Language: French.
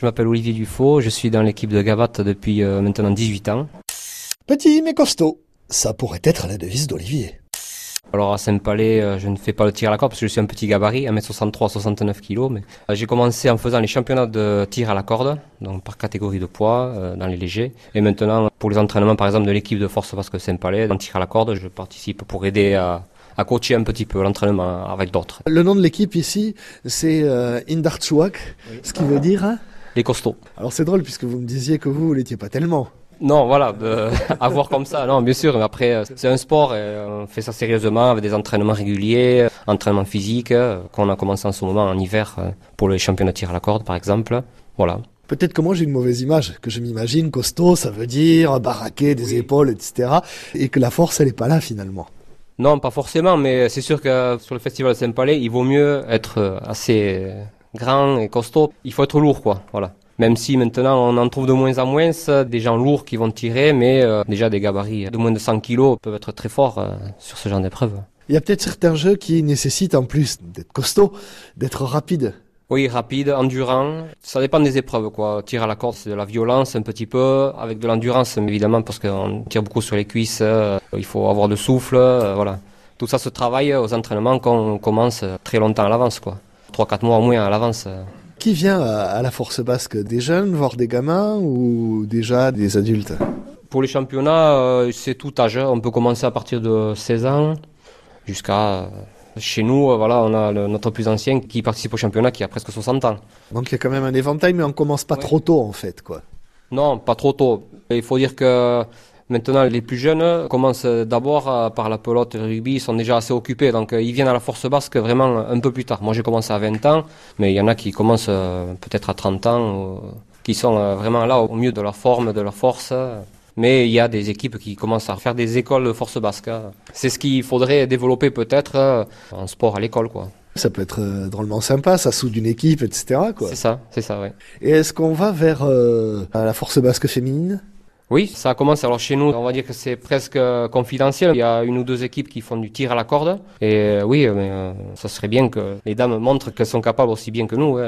Je m'appelle Olivier Dufaux, je suis dans l'équipe de Gavat depuis euh, maintenant 18 ans. Petit mais costaud, ça pourrait être la devise d'Olivier. Alors à Saint-Palais, euh, je ne fais pas le tir à la corde parce que je suis un petit gabarit, 1m63, 69 kg. Mais euh, j'ai commencé en faisant les championnats de tir à la corde, donc par catégorie de poids euh, dans les légers. Et maintenant, pour les entraînements par exemple de l'équipe de Force Basque Saint-Palais, dans tir à la corde, je participe pour aider à, à coacher un petit peu l'entraînement avec d'autres. Le nom de l'équipe ici, c'est euh, Indarchuak, ce qui veut dire... Les costauds. Alors c'est drôle puisque vous me disiez que vous, vous l'étiez pas tellement. Non, voilà, de, à voir comme ça, non, bien sûr, mais après, euh, c'est un sport et on fait ça sérieusement avec des entraînements réguliers, euh, entraînements physiques, euh, qu'on a commencé en ce moment en hiver euh, pour les championnats de tir à la corde, par exemple. Voilà. Peut-être que moi j'ai une mauvaise image, que je m'imagine costaud, ça veut dire baraquer des épaules, etc. Et que la force, elle est pas là finalement. Non, pas forcément, mais c'est sûr que sur le festival de Saint-Palais, il vaut mieux être euh, assez euh, grand et costaud. Il faut être lourd, quoi, voilà. Même si maintenant on en trouve de moins en moins des gens lourds qui vont tirer, mais euh, déjà des gabarits de moins de 100 kilos peuvent être très forts euh, sur ce genre d'épreuve. Il y a peut-être certains jeux qui nécessitent en plus d'être costaud, d'être rapide. Oui, rapide, endurant. Ça dépend des épreuves, quoi. Tir à la corde, c'est de la violence un petit peu, avec de l'endurance, mais évidemment, parce qu'on tire beaucoup sur les cuisses. euh, il faut avoir de souffle, euh, voilà. Tout ça se travaille aux entraînements qu'on commence très longtemps à l'avance, quoi. 3-4 mois au moins à l'avance. Qui vient à, la force basque Des jeunes, voire des gamins ou déjà des adultes? Pour les championnats, euh, c'est tout âge. On peut commencer à partir de 16 ans jusqu'à... euh, Chez nous, euh, voilà, on a le- notre plus ancien qui participe au championnat qui a presque 60 ans. Donc il y a quand même un éventail, mais on commence pas Ouais. trop tôt en fait, quoi. Non, pas trop tôt. Il faut dire que maintenant, les plus jeunes commencent d'abord euh, par la pelote le rugby, ils sont déjà assez occupés, donc euh, ils viennent à la force basque vraiment un peu plus tard. Moi, j'ai commencé à 20 ans, mais il y en a qui commencent euh, peut-être à 30 ans, qui sont vraiment là au mieux de leur forme, de leur force. Mais il y a des équipes qui commencent à faire des écoles de force basque. C'est ce qu'il faudrait développer peut-être en sport à l'école, quoi. Ça peut être drôlement sympa, ça soude une équipe, etc. C'est ça, c'est ça, ouais. Et est-ce qu'on va vers euh, la force basque féminine? Oui, ça commence. Alors chez nous, on va dire que c'est presque euh, confidentiel. Il y a une ou deux équipes qui font du tir à la corde. Et euh, oui, mais euh, ça serait bien que les dames montrent qu'elles sont capables aussi bien que nous.